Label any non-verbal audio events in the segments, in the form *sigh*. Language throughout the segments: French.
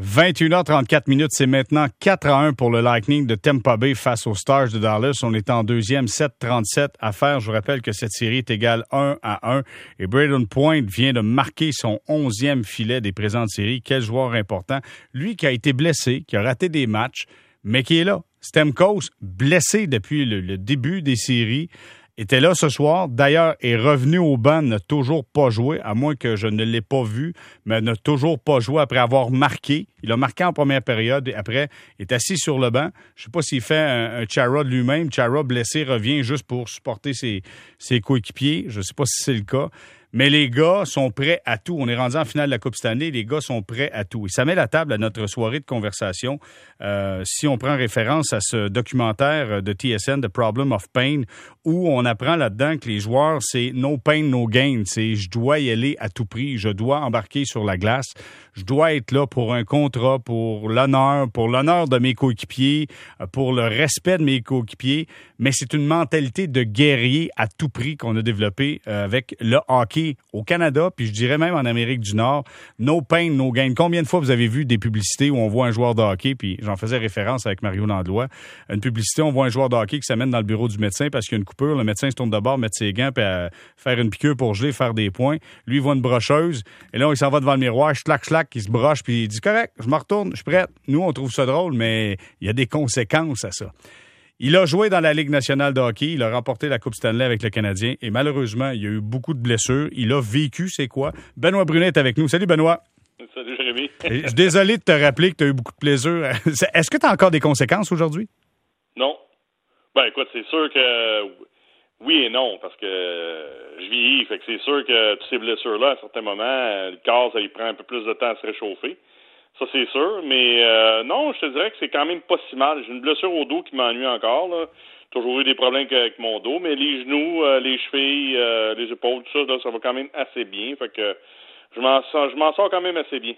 21h34 minutes, c'est maintenant 4 à 1 pour le Lightning de Tampa Bay face aux Stars de Dallas. On est en deuxième, 7-37 à faire. Je vous rappelle que cette série est égale 1 à 1 et Braden Point vient de marquer son onzième filet des présentes séries. Quel joueur important. Lui qui a été blessé, qui a raté des matchs, mais qui est là. Stemkos, blessé depuis le début des séries était là ce soir. D'ailleurs, est revenu au banc, n'a toujours pas joué, à moins que je ne l'ai pas vu, mais n'a toujours pas joué après avoir marqué. Il a marqué en première période et après est assis sur le banc. Je ne sais pas s'il fait un, un Chara lui-même. Chara blessé revient juste pour supporter ses, ses coéquipiers. Je ne sais pas si c'est le cas. Mais les gars sont prêts à tout. On est rendu en finale de la Coupe Stanley. Les gars sont prêts à tout. Et ça met la table à notre soirée de conversation. Euh, si on prend référence à ce documentaire de TSN, The Problem of Pain, où on apprend là-dedans que les joueurs, c'est no pain, no gain. C'est je dois y aller à tout prix. Je dois embarquer sur la glace. Je dois être là pour un contrat, pour l'honneur, pour l'honneur de mes coéquipiers, pour le respect de mes coéquipiers. Mais c'est une mentalité de guerrier à tout prix qu'on a développée euh, avec le hockey au Canada, puis je dirais même en Amérique du Nord, no pain, no gain. Combien de fois vous avez vu des publicités où on voit un joueur de hockey, puis j'en faisais référence avec Mario Landlois, une publicité, on voit un joueur de hockey qui s'amène dans le bureau du médecin parce qu'il y a une coupure, le médecin se tourne d'abord, mettre ses gants, puis à faire une piqûre pour geler, faire des points. Lui, il voit une brocheuse, et là, il s'en va devant le miroir, schlac, il se broche, puis il dit, correct, je me retourne, je suis prêt. Nous, on trouve ça drôle, mais il y a des conséquences à ça. Il a joué dans la Ligue nationale de hockey. Il a remporté la Coupe Stanley avec le Canadien. Et malheureusement, il y a eu beaucoup de blessures. Il a vécu, c'est quoi? Benoît Brunet est avec nous. Salut, Benoît. Salut, Jérémy. *laughs* Je suis désolé de te rappeler que tu as eu beaucoup de plaisir. *laughs* Est-ce que tu as encore des conséquences aujourd'hui? Non. Ben, écoute, c'est sûr que oui et non, parce que je vieillis. Fait que c'est sûr que toutes ces blessures-là, à un certain moment, le corps, ça lui prend un peu plus de temps à se réchauffer. Ça, c'est sûr. Mais euh, non, je te dirais que c'est quand même pas si mal. J'ai une blessure au dos qui m'ennuie encore. Là. Toujours eu des problèmes avec mon dos, mais les genoux, euh, les chevilles, euh, les épaules, tout ça, ça va quand même assez bien. Fait que je m'en sors, je m'en sors quand même assez bien.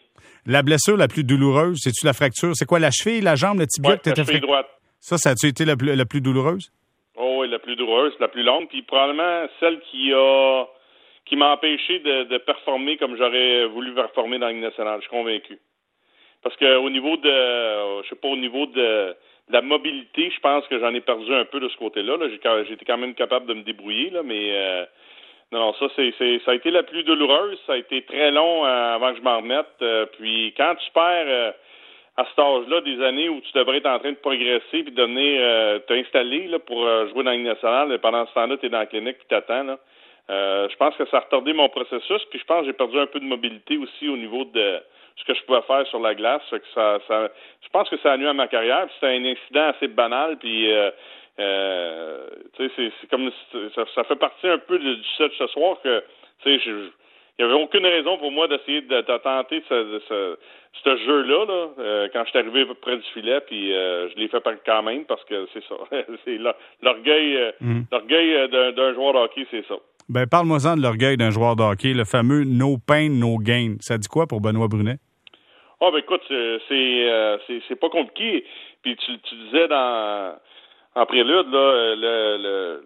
La blessure la plus douloureuse, c'est-tu la fracture? C'est quoi, la cheville, la jambe, le tibia ouais, que la cheville droite. Ça, ça a-tu été la plus, la plus douloureuse? Oh oui, la plus douloureuse, la plus longue, puis probablement celle qui a qui m'a empêché de, de performer comme j'aurais voulu performer dans la nationale. Je suis convaincu. Parce que au niveau de, je sais pas, au niveau de, la mobilité, je pense que j'en ai perdu un peu de ce côté-là. Là. J'ai quand même capable de me débrouiller, là, mais euh, non, ça c'est, ça a été la plus douloureuse. Ça a été très long euh, avant que je m'en remette. Euh, puis quand tu perds à cet âge-là des années où tu devrais être en train de progresser puis de venir t'installer là, pour jouer dans la nationale, et pendant ce temps-là, tu es dans la clinique puis t'attends. Là. je pense que ça a retardé mon processus, puis je pense que j'ai perdu un peu de mobilité aussi au niveau de ce que je pouvais faire sur la glace. que ça, ça, je pense que ça a nuit à ma carrière. C'était un incident assez banal. Puis, euh, euh, sais, c'est comme ça, ça, fait partie un peu du set ce soir que, tu sais, il n'y avait aucune raison pour moi d'essayer de, tenter ce, ce, ce jeu-là là, euh, quand je suis arrivé près du filet, puis euh, je l'ai fait quand même parce que c'est ça. *laughs* c'est l'orgueil mm. l'orgueil d'un joueur de hockey, c'est ça. Ben, parle-moi-en de l'orgueil d'un joueur de hockey, le fameux no pain, no gain. Ça dit quoi pour Benoît Brunet? Ah, ben écoute, c'est euh, c'est pas compliqué. Puis tu, tu disais dans en prélude, là, le, le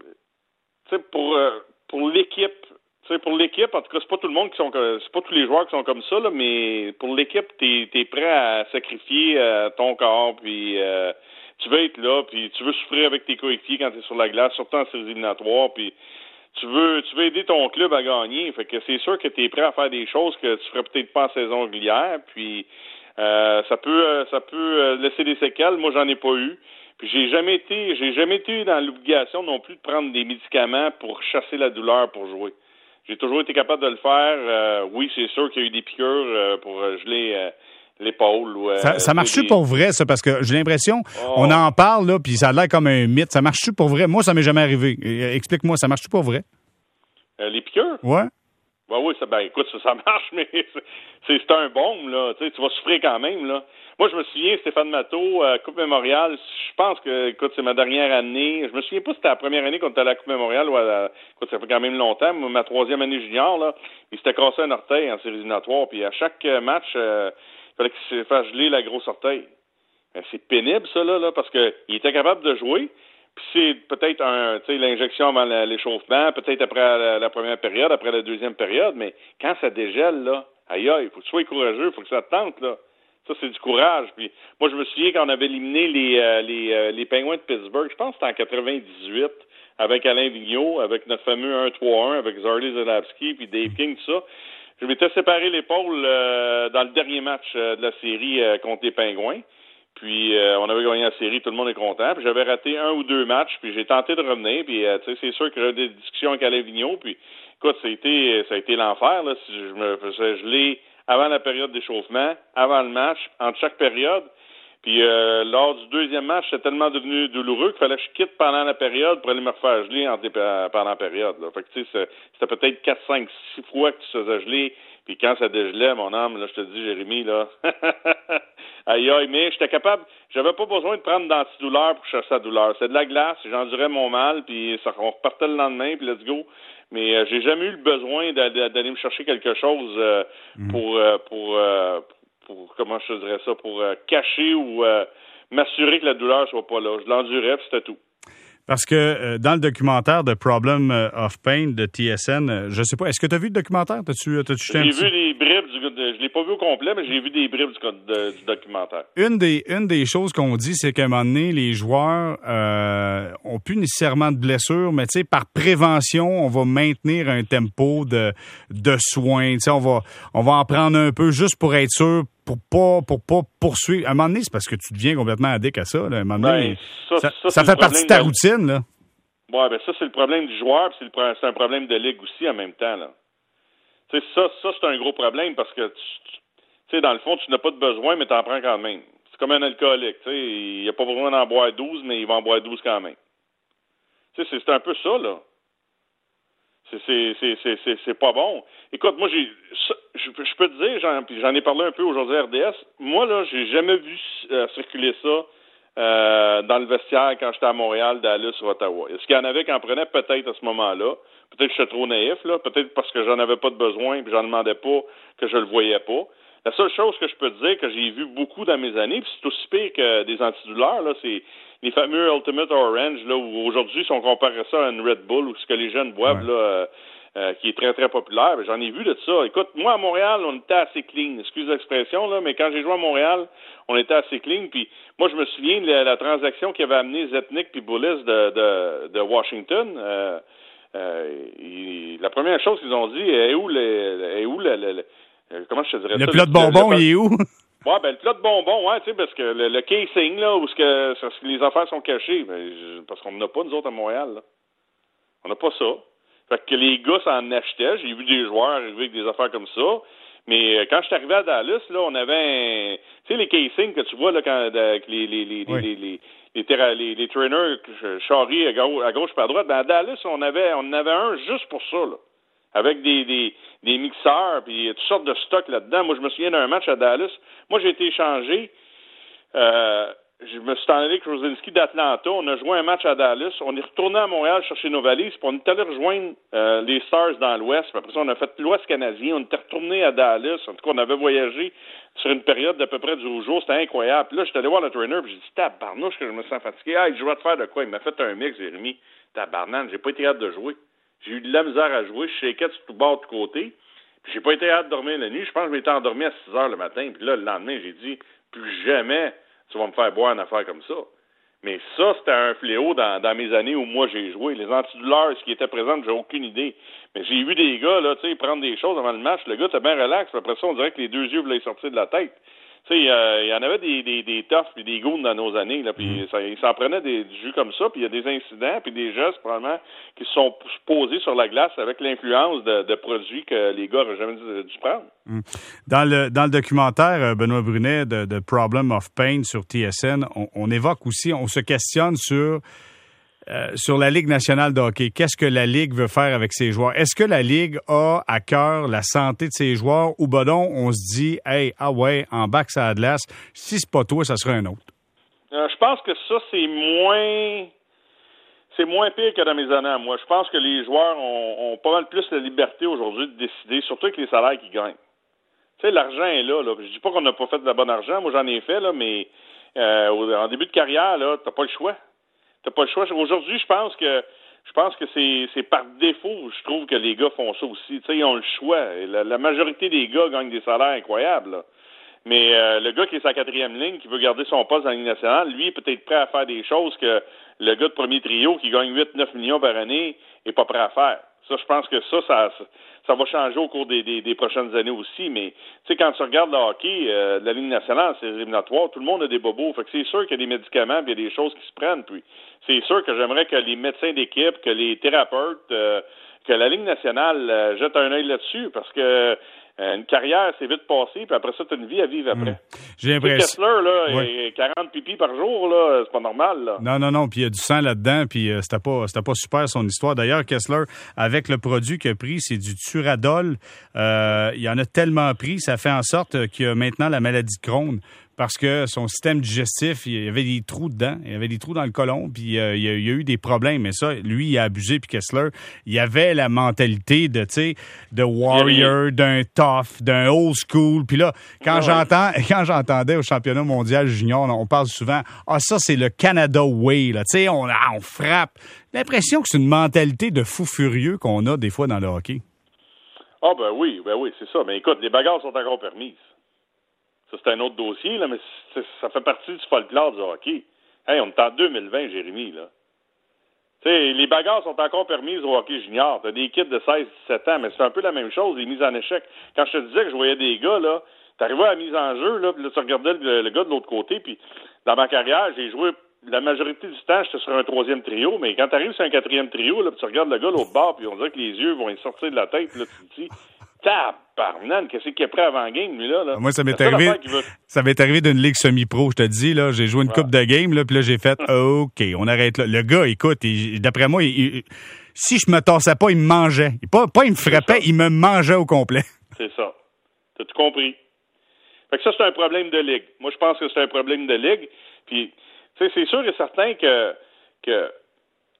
pour, euh, pour l'équipe, pour l'équipe, en tout cas, c'est pas tout le monde qui sont c'est pas tous les joueurs qui sont comme ça, là, mais pour l'équipe, t'es es prêt à sacrifier euh, ton corps, puis tu veux être là, puis tu veux souffrir avec tes coéquipiers quand tu es sur la glace, surtout en séries éliminatoires, puis tu veux tu veux aider ton club à gagner. Fait que c'est sûr que tu es prêt à faire des choses que tu ferais peut-être pas en saison régulière. Puis euh, ça peut euh, ça peut euh, laisser des séquelles. Moi, j'en ai pas eu. Puis j'ai jamais été j'ai jamais été dans l'obligation non plus de prendre des médicaments pour chasser la douleur pour jouer. J'ai toujours été capable de le faire. oui, c'est sûr qu'il y a eu des piqûres pour geler l'épaule. ça, ça marche-tu pour vrai, ça? Parce que j'ai l'impression, oh. on en parle, là, puis ça a l'air comme un mythe. Ça marche-tu pour vrai? Moi, ça m'est jamais arrivé. Explique-moi, ça marche-tu pour vrai? Euh, les piqûres? Ouais. Ben oui, ça, ben écoute, ça, ça *laughs* marche, mais c'est un bon, là. Tu, sais, tu vas souffrir quand même, là. Moi, je me souviens, Stéphane Matteau, euh, Coupe Mémoriale, je pense que, écoute, c'est ma dernière année. Je me souviens pas si c'était la première année qu'on était à la Coupe Mémoriale ou à la, écoute, ça fait quand même longtemps. Ma troisième année junior, là, il s'était cassé un orteil en séries éliminatoires, puis à chaque match, euh, fallait qu'il se fasse geler la grosse orteil. Ben, c'est pénible, ça, là, là parce qu'il était capable de jouer. C'est peut-être un, l'injection avant l'échauffement, peut-être après la, première période, après la deuxième période, mais quand ça dégèle, là, aïe il faut que tu sois courageux, il faut que ça te tente, là. Ça, c'est du courage. Puis moi, je me souviens quand on avait éliminé les, euh, les, euh, les Penguins de Pittsburgh, je pense que c'était en 98, avec Alain Vigneault, avec notre fameux 1-3-1, avec Zardy Zelabski, puis Dave King, tout ça. Je m'étais séparé l'épaule euh, dans le dernier match de la série contre les Pingouins. Puis on avait gagné la série, tout le monde est content. Puis j'avais raté un ou deux matchs, puis j'ai tenté de revenir. Puis c'est sûr qu'il y a eu des discussions avec Alain Vigneault. Puis écoute, ça a été, ça a été l'enfer. Là, si je me faisais geler avant la période d'échauffement, avant le match, entre chaque période. Puis euh, lors du deuxième match, c'était tellement devenu douloureux qu'il fallait que je quitte pendant la période pour aller me refaire geler pendant la période. Là. Fait que tu sais, c'était peut-être 4, 5, 6 fois que tu faisais geler. Puis quand ça dégelait, mon âme, là, je te dis, Jérémy, là. *laughs* aïe aïe, mais j'étais capable, j'avais pas besoin de prendre d'antidouleur pour chercher la douleur. C'est de la glace, j'endurais mon mal, puis ça, on repartait le lendemain, puis let's go mais euh, j'ai jamais eu le besoin d'aller me chercher quelque chose euh, mm. pour, euh, pour, pour, comment je dirais ça, pour cacher ou m'assurer que la douleur soit pas là. Je l'endurais, c'était tout. Parce que dans le documentaire de Problem of Pain de TSN, je sais pas, est-ce que tu as vu le documentaire? T'as-tu, J'ai vu les bribes je l'ai pas vu au complet, mais j'ai vu des bribes du, documentaire. Une des, une des choses qu'on dit, c'est qu'à un moment donné, les joueurs euh, ont plus nécessairement de blessures, mais tu sais, par prévention, on va maintenir un tempo de, de soins. Tu sais, on va, on va en prendre un peu juste pour être sûr pour pas pour pas poursuivre. À un moment donné, c'est parce que tu deviens complètement addict à ça. À un moment donné, ben, ça, ça, fait partie de ta routine. Là. Ouais, ben ça, c'est le problème du joueur, c'est un problème de ligue aussi en même temps. Là ça, ça c'est un gros problème parce que, tu sais, dans le fond, tu n'as pas de besoin, mais tu en prends quand même. C'est comme un alcoolique, tu sais, il n'y a pas besoin d'en boire 12, mais il va en boire 12 quand même. Tu sais, c'est un peu ça, là. C'est pas bon. Écoute, moi, j'ai, je, peux te dire, j'en ai parlé un peu aujourd'hui à RDS, moi, là, j'ai jamais vu euh, circuler ça euh, dans le vestiaire quand j'étais à Montréal, Dallas ou Ottawa. Est-ce qu'il y en avait qui en prenaient peut-être à ce moment-là? Peut-être que j'étais trop naïf, là. Peut-être parce que j'en avais pas de besoin et j'en demandais pas que je le voyais pas. La seule chose que je peux te dire que j'ai vu beaucoup dans mes années, puis c'est aussi pire que des antidouleurs, là, c'est les fameux Ultimate Orange, là, où aujourd'hui, si on comparait ça à une Red Bull ou ce que les jeunes boivent, là, euh, qui est très, très populaire. J'en ai vu de ça. Écoute, moi, à Montréal, on était assez clean. Excuse l'expression, là, mais quand j'ai joué à Montréal, on était assez clean. Puis moi, je me souviens de la, transaction qui avait amené Zetnik puis Bullis de, de, de Washington. Euh, euh, la première chose qu'ils ont dit, est où le, est où le, comment je te dirais le plat de bonbons, il est où? *laughs* Ouais, ben le plat de bonbons, ouais, tu sais, parce que le, casing, là, où ce que, les affaires sont cachées, ben, parce qu'on n'en a pas, nous autres, à Montréal, là. On n'a pas ça. Fait que les gars s'en achetaient. J'ai vu des joueurs arriver avec des affaires comme ça. Mais euh, quand je suis arrivé à Dallas, là, on avait un... Tu sais, les casings que tu vois là, quand, avec les, les, les, les, les, les, les, trainers charrient à gauche, à gauche pas à droite, ben à Dallas, on avait on en avait un juste pour ça, là. Avec des, des, des mixeurs puis toutes sortes de stocks là-dedans. Moi, je me souviens d'un match à Dallas. Moi, j'ai été échangé. Euh, je me suis allé avec Rosinski d'Atlanta. On a joué un match à Dallas. On est retourné à Montréal chercher nos valises. Puis on est allé rejoindre euh, les Stars dans l'Ouest. Après ça, on a fait l'Ouest canadien. On était retourné à Dallas. En tout cas, on avait voyagé sur une période d'à peu près 12 jours. C'était incroyable. Puis là, j'étais allé voir le trainer. Puis j'ai dit, tabarnouche que je me sens fatigué. Ah, je vais te faire de quoi? Il m'a fait un mix, Jérémy. Tabarnane, j'ai pas été hâte de jouer. J'ai eu de la misère à jouer. Je shakeais de tout bord, de côté. Puis j'ai pas été hâte de dormir la nuit. Je pense que je m'étais endormi à 6 heures le matin. Puis là, le lendemain, j'ai dit, plus jamais tu vas me faire boire une affaire comme ça. Mais ça, c'était un fléau dans, dans, mes années où moi j'ai joué. Les antidouleurs, ce qui était présent, j'ai aucune idée. Mais j'ai vu des gars, là, tu sais, prendre des choses avant le match. Le gars était bien relax. Après ça, on dirait que les deux yeux voulaient sortir de la tête. Tu sais, il y en avait des, des, des toughs et des goons dans nos années, là, puis mm. ça, ils s'en prenaient des, jus comme ça, puis il y a des incidents, puis des gestes, probablement, qui se sont posés sur la glace avec l'influence de, produits que les gars n'auraient jamais dû prendre. Mm. Dans le, dans le documentaire, euh, Benoît Brunet, de, de Problem of Pain sur TSN, on, on évoque aussi, on se questionne sur euh, sur la Ligue nationale de hockey, qu'est-ce que la Ligue veut faire avec ses joueurs? Est-ce que la Ligue a à cœur la santé de ses joueurs ou ben on se dit, hey, ah ouais, en bac ça a de si c'est pas toi, ça sera un autre? Euh, je pense que ça, c'est moins c'est moins pire que dans mes années à moi. Je pense que les joueurs ont, pas mal plus la liberté aujourd'hui de décider, surtout avec les salaires qu'ils gagnent. Tu sais, l'argent est là, là. Je dis pas qu'on n'a pas fait de la bonne argent, moi j'en ai fait, là, mais euh, en début de carrière, là, t'as pas le choix pas le choix. Aujourd'hui, je pense que je pense que c'est par défaut, je trouve que les gars font ça aussi. Tu sais, ils ont le choix. La, majorité des gars gagnent des salaires incroyables. Mais euh, le gars qui est sa quatrième ligne, qui veut garder son poste dans la Ligue nationale, lui est peut-être prêt à faire des choses que le gars de premier trio qui gagne 8-9 millions par année est pas prêt à faire. Ça, je pense que ça, ça, ça va changer au cours des, des, prochaines années aussi. Mais tu sais, quand tu regardes le hockey, euh, la Ligue nationale, c'est éliminatoire, tout le monde a des bobos. Fait que c'est sûr qu'il y a des médicaments, puis il y a des choses qui se prennent. Puis c'est sûr que j'aimerais que les médecins d'équipe, que les thérapeutes, euh, que la Ligue nationale euh, jette un œil là-dessus, parce que une carrière, c'est vite passé, puis après ça, tu as une vie à vivre après. Hmm. J'ai l'impression. Kessler, là, 40 pipis par jour, là, c'est pas normal, là. Non, non, non, puis il y a du sang là-dedans, puis euh, c'était pas, c'était pas super son histoire. D'ailleurs, Kessler, avec le produit qu'il a pris, c'est du Turadol. Euh, il en a tellement pris, ça fait en sorte qu'il a maintenant la maladie de Crohn parce que son système digestif, il y avait des trous dedans, il y avait des trous dans le côlon, puis euh, il, y a, eu des problèmes. Mais ça, lui, il a abusé, puis Kessler, il avait la mentalité de, tu sais, de warrior, d'un tough, d'un old school. Puis là, quand j'entends, *laughs* quand j'entendais au championnat mondial junior, on parle souvent, ah ça c'est le Canada way, là, tu sais, on, ah, on frappe. L'impression que c'est une mentalité de fou furieux qu'on a des fois dans le hockey. Ah ben oui, ben oui, c'est ça. Mais écoute, les bagarres sont encore permises. Ça, c'est un autre dossier, là, mais ça fait partie du folklore du hockey. Hey, on est en 2020, Jérémy, là. Tu sais, les bagarres sont encore permises au hockey junior. T'as des kids de 16-17 ans, mais c'est un peu la même chose, les mises en échec. Quand je te disais que je voyais des gars, là, t'arrivais à la mise en jeu, là, puis là, tu regardais le, gars de l'autre côté, puis dans ma carrière, j'ai joué la majorité du temps, j'étais sur un troisième trio, mais quand t'arrives sur un quatrième trio, là, puis tu regardes le gars l'autre bord, puis on dirait que les yeux vont sortir de la tête, là, tu te dis, Tabarnan, qu'est-ce qu'il est prêt avant game, lui, là? Moi, ça m'est arrivé, ça m'est arrivé d'une ligue semi-pro, je te dis, là. J'ai joué une coupe de game, là, puis là, j'ai fait, *laughs* OK, on arrête là. Le gars, écoute, d'après moi, si je me torsais pas, il me mangeait. Pas, pas il me frappait, il me mangeait au complet. C'est ça. T'as tout compris? Fait que ça, c'est un problème de ligue. Moi, je pense que c'est un problème de ligue. Puis, tu sais, c'est sûr et certain que, que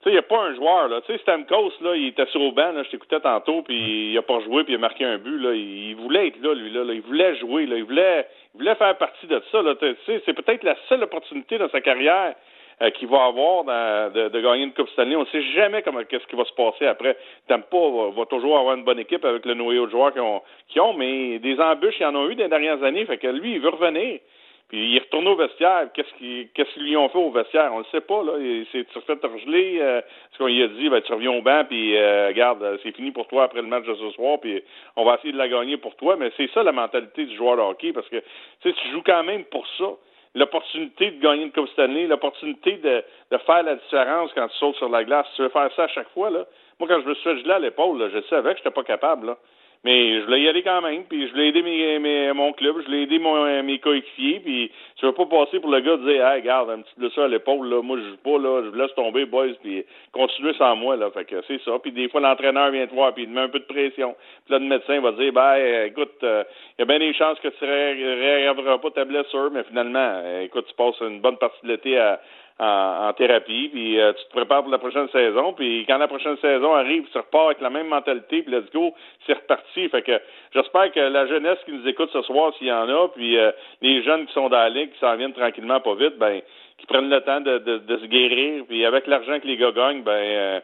il n'y a pas un joueur, là. Tu sais, Stamkos, là, il était sur le banc, je t'écoutais tantôt, puis il n'a pas joué, puis il a marqué un but, là. Il voulait être là, lui, là. Il voulait jouer, là. Il voulait, il voulait faire partie de ça, là. Tu sais, c'est peut-être la seule opportunité dans sa carrière euh, qu'il va avoir de, gagner une Coupe Stanley. On ne sait jamais comment, qu'est-ce qui va se passer après. Tampa va, va toujours avoir une bonne équipe avec le noyau de joueurs qu'ils ont, ont, mais des embûches, il y en a eu des dernières années. Fait que lui, il veut revenir. Puis il retourne au vestiaire. Qu'est-ce qu'ils qu'est-ce lui ont fait au vestiaire? On le sait pas, là. Il s'est fait regeler. Euh, ce qu'on lui a dit, ben, tu reviens au banc, puis euh, regarde, c'est fini pour toi après le match de ce soir, puis on va essayer de la gagner pour toi. Mais c'est ça la mentalité du joueur de hockey, parce que tu joues quand même pour ça. L'opportunité de gagner une Coupe Stanley, l'opportunité de, de faire la différence quand tu sautes sur la glace. Tu veux faire ça à chaque fois, là. Moi, quand je me suis fait à l'épaule, je savais que j'étais pas capable, là. Mais je voulais y aller quand même, puis je voulais aider mes, mon club, je voulais aider mon, mes coéquipiers, puis je veux pas passer pour le gars de dire Hey, regarde, un petit blessure à l'épaule, là, moi je joue pas, là, je laisse tomber, boys, puis continuez sans moi, là. Fait que c'est ça. Puis des fois, l'entraîneur vient te voir, puis il te met un peu de pression. Puis là, le médecin va dire Ben, écoute, il euh, y a bien des chances que tu ne pas ta blessure, mais finalement, euh, écoute, tu passes une bonne partie de l'été à, en, thérapie, puis euh, tu te prépares pour la prochaine saison, puis quand la prochaine saison arrive, tu repars avec la même mentalité, puis let's go, c'est reparti. Fait que j'espère que la jeunesse qui nous écoute ce soir, s'il y en a, puis euh, les jeunes qui sont dans la ligue, qui s'en viennent tranquillement, pas vite, ben, qui prennent le temps de, de, se guérir, puis avec l'argent que les gars gagnent, ben euh,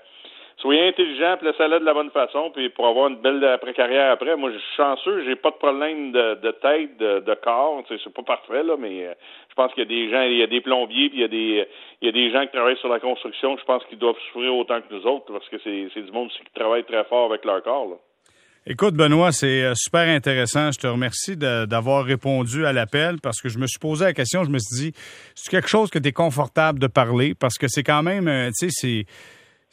soyez intelligent, placez-la de la bonne façon, puis pour avoir une belle après-carrière après. Moi, je suis chanceux, j'ai pas de problème de, tête, de, de corps. C'est pas parfait, là, mais euh, je pense qu'il y a des gens, il y a des plombiers, puis il y a des, il y a des gens qui travaillent sur la construction. Je pense qu'ils doivent souffrir autant que nous autres, parce que c'est, du monde qui travaille très fort avec leur corps. Écoute, Benoît, c'est euh, super intéressant. Je te remercie d'avoir répondu à l'appel parce que je me suis posé la question. Je me suis dit, c'est quelque chose que tu es confortable de parler? Parce que c'est quand même, euh, tu sais, c'est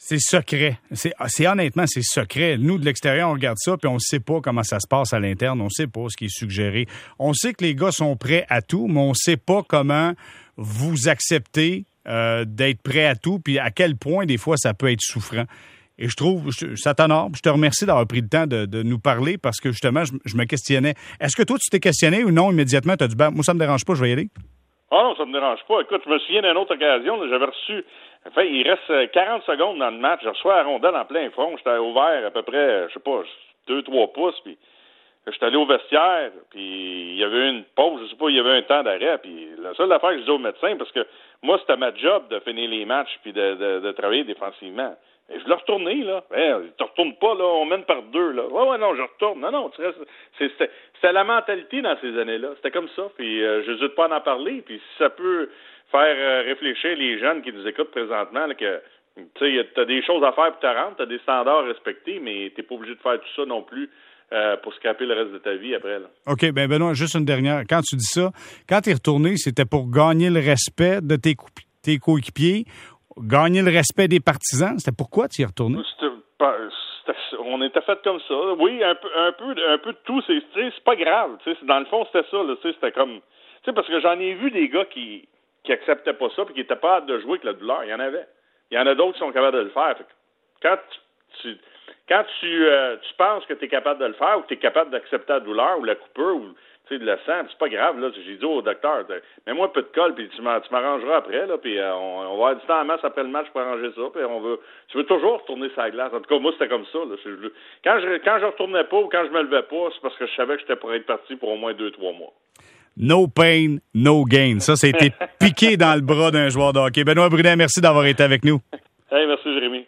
c'est secret. C'est honnêtement, c'est secret. Nous, de l'extérieur, on regarde ça, puis on ne sait pas comment ça se passe à l'interne. On ne sait pas ce qui est suggéré. On sait que les gars sont prêts à tout, mais on ne sait pas comment vous acceptez euh, d'être prêts à tout, puis à quel point, des fois, ça peut être souffrant. Et je trouve, ça t'honore. Je te remercie d'avoir pris le temps de, nous parler parce que justement, je, me questionnais. Est-ce que toi, tu t'es questionné ou non immédiatement? Tu as dit, ben, moi, ça me dérange pas, je vais y aller? Ah non, ça me dérange pas. Écoute, je me souviens d'une autre occasion, j'avais reçu Enfin, il reste 40 euh, secondes dans le match. Je reçois la rondelle en plein front. J'étais ouvert à peu près, je sais pas, 2-3 pouces. Puis j'étais allé au vestiaire. Puis il y avait une pause. Je sais pas, il y avait un temps d'arrêt. Puis la seule affaire que je disais au médecin, parce que moi, c'était ma job de finir les matchs puis de, de, travailler défensivement. Et je voulais retourner, là. Eh, tu retournes pas, là, on mène par deux, là. Ouais, ouais, non, je retourne. Non, non, tu restes. C'était la mentalité dans ces années-là. C'était comme ça. Puis euh, je n'hésite pas à en parler. Puis si ça peut faire euh, réfléchir les jeunes qui nous écoutent présentement, là, que tu as des choses à faire pour te rendre, tu as des standards à respecter, mais tu pas obligé de faire tout ça non plus. Euh, pour scraper le reste de ta vie après. Là. OK, ben Benoît, juste une dernière. Quand tu dis ça, quand tu es retourné, c'était pour gagner le respect de tes, tes coéquipiers gagner le respect des partisans. C'était pourquoi tu y es retourné? on était fait comme ça. Oui, un peu, un peu, un peu de tout. C'est pas grave. Dans le fond, c'était ça. C'était comme. Parce que j'en ai vu des gars qui, qui acceptaient pas ça et qui étaient pas hâte de jouer avec la douleur. Il y en avait. Il y en a d'autres qui sont capables de le faire. quand tu, quand tu, euh, tu penses que tu es capable de le faire ou que tu es capable d'accepter la douleur ou la coupure ou de le sang, c'est pas grave, là. J'ai dit au docteur, mets-moi un peu de colle, puis tu m'arrangeras après, là, puis euh, on, va avoir du temps en masse après le match pour arranger ça, puis on veut, tu veux toujours retourner sa glace. En tout cas, moi, c'était comme ça, là. Quand je, quand je retournais pas ou quand je me levais pas, c'est parce que je savais que j'étais pour être parti pour au moins deux, trois mois. No pain, no gain. Ça, c'était *laughs* piqué dans le bras d'un joueur de hockey. Benoît Brunet, merci d'avoir été avec nous. Hey, merci, Jérémy.